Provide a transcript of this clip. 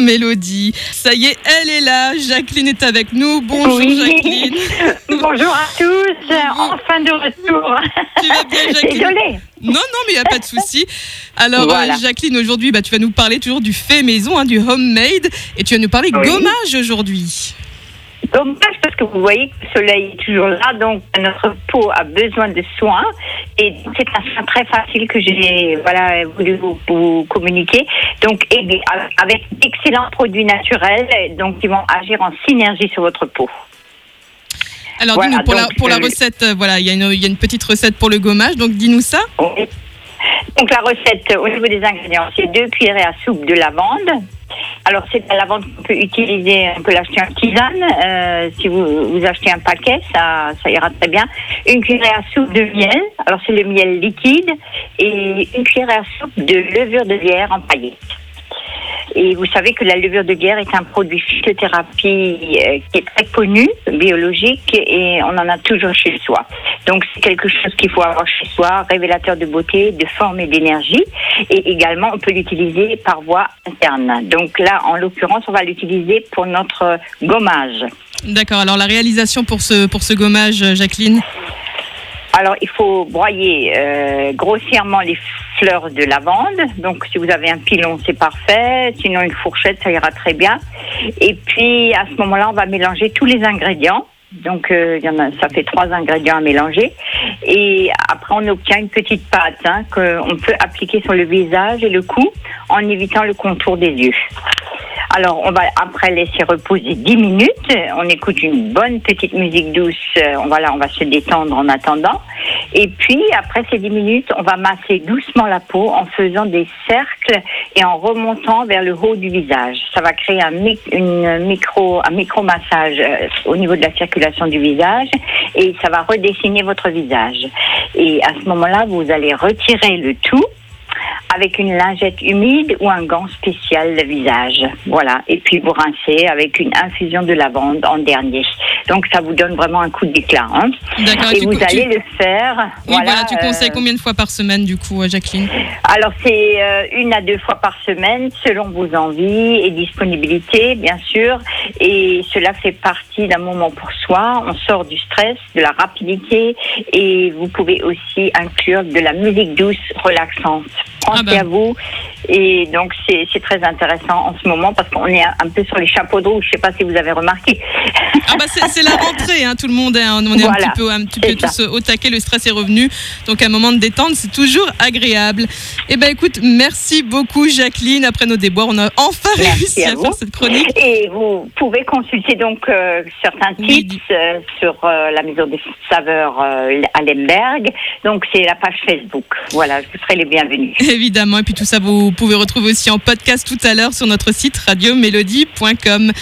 Mélodie. Ça y est, elle est là. Jacqueline est avec nous. Bonjour Oui. Jacqueline. Bonjour à tous, enfin de retour. Tu vas bien Jacqueline Désolée. Non, non, mais il n'y a pas de souci. Alors, euh. Jacqueline, aujourd'hui, bah, tu vas nous parler toujours du fait maison, hein, du homemade. Et tu vas nous parler Oui. gommage aujourd'hui. Dommage parce que vous voyez que le soleil est toujours là, donc notre peau a besoin de soins. Et c'est un soin très facile que j'ai voilà, voulu vous, vous communiquer. Donc, et avec d'excellents produits naturels, donc qui vont agir en synergie sur votre peau. Alors, Voilà, dis-nous, pour, la, donc, pour la euh, recette, euh, voilà, il y, a une- il y a une petite recette pour le gommage. Donc, dis-nous ça. Oui. Donc la recette au niveau des ingrédients, c'est deux cuillerées à soupe de lavande. Alors c'est de la lavande qu'on peut utiliser, on peut l'acheter en tisane. euh, si vous, vous achetez un paquet, ça, ça ira très bien. Une cuillerée à soupe de miel. Alors c'est le miel liquide et une cuillerée à soupe de levure de lierre en paillettes. Et vous savez que la levure de lierre est un produit phytothérapie euh, qui est très connu, biologique, et on en a toujours chez soi. Donc c'est quelque chose qu'il faut avoir chez soi, révélateur de beauté, de forme et d'énergie. Et également, on peut l'utiliser par voie interne. Donc là, en l'occurrence, on va l'utiliser pour notre gommage. D'accord. Alors, la réalisation pour ce, pour ce gommage, Jacqueline? Alors, il faut broyer euh, grossièrement les fleurs de lavande. Donc, si vous avez un pilon, c'est parfait. Sinon, une fourchette, ça ira très bien. Et puis, à ce moment-là, on va mélanger tous les ingrédients. Donc, euh, ça fait trois ingrédients à mélanger. Et après, on obtient une petite pâte hein, qu'on peut appliquer sur le visage et le cou en évitant le contour des yeux. Alors, on va après laisser reposer 10 minutes. On écoute une bonne petite musique douce. Euh, On va là, on va se détendre en attendant. Et puis, après ces 10 minutes, on va masser doucement la peau en faisant des cercles et en remontant vers le haut du visage. Ça va créer un, micro, un micro-massage euh, au niveau de la circulation du visage et ça va redessiner votre visage. Et à ce moment-là, vous allez retirer le tout avec une lingette humide ou un gant spécial de visage. Voilà. Et puis vous rincez avec une infusion de lavande en dernier. Donc ça vous donne vraiment un coup d'éclat. hein. D'accord. Et vous allez le faire. Oui, voilà, tu euh, conseilles combien de fois par semaine, du coup, euh, Jacqueline? Alors c'est euh, une à deux fois par semaine selon vos envies et disponibilités bien sûr et cela fait partie d'un moment pour soi. On sort du stress, de la rapidité et vous pouvez aussi inclure de la musique douce relaxante. Pensez Ah ben. à vous et donc c'est très intéressant en ce moment parce qu'on est un peu sur les chapeaux de roue. Je sais pas si vous avez remarqué. Ah bah c'est la rentrée, hein, tout le monde est, on est un Voilà, petit peu, un petit peu tous au taquet, le stress est revenu, donc un moment de détente, c'est toujours agréable. Eh ben écoute, merci beaucoup Jacqueline. Après nos déboires, on a enfin Merci réussi à faire cette chronique. Et vous pouvez consulter donc euh, certains Oui. tips euh, sur euh, la maison des saveurs euh, à Lemberg. Donc c'est la page Facebook. Voilà, vous serez les bienvenus. Évidemment, et puis tout ça, vous pouvez retrouver aussi en podcast tout à l'heure sur notre site radiomélodie.com.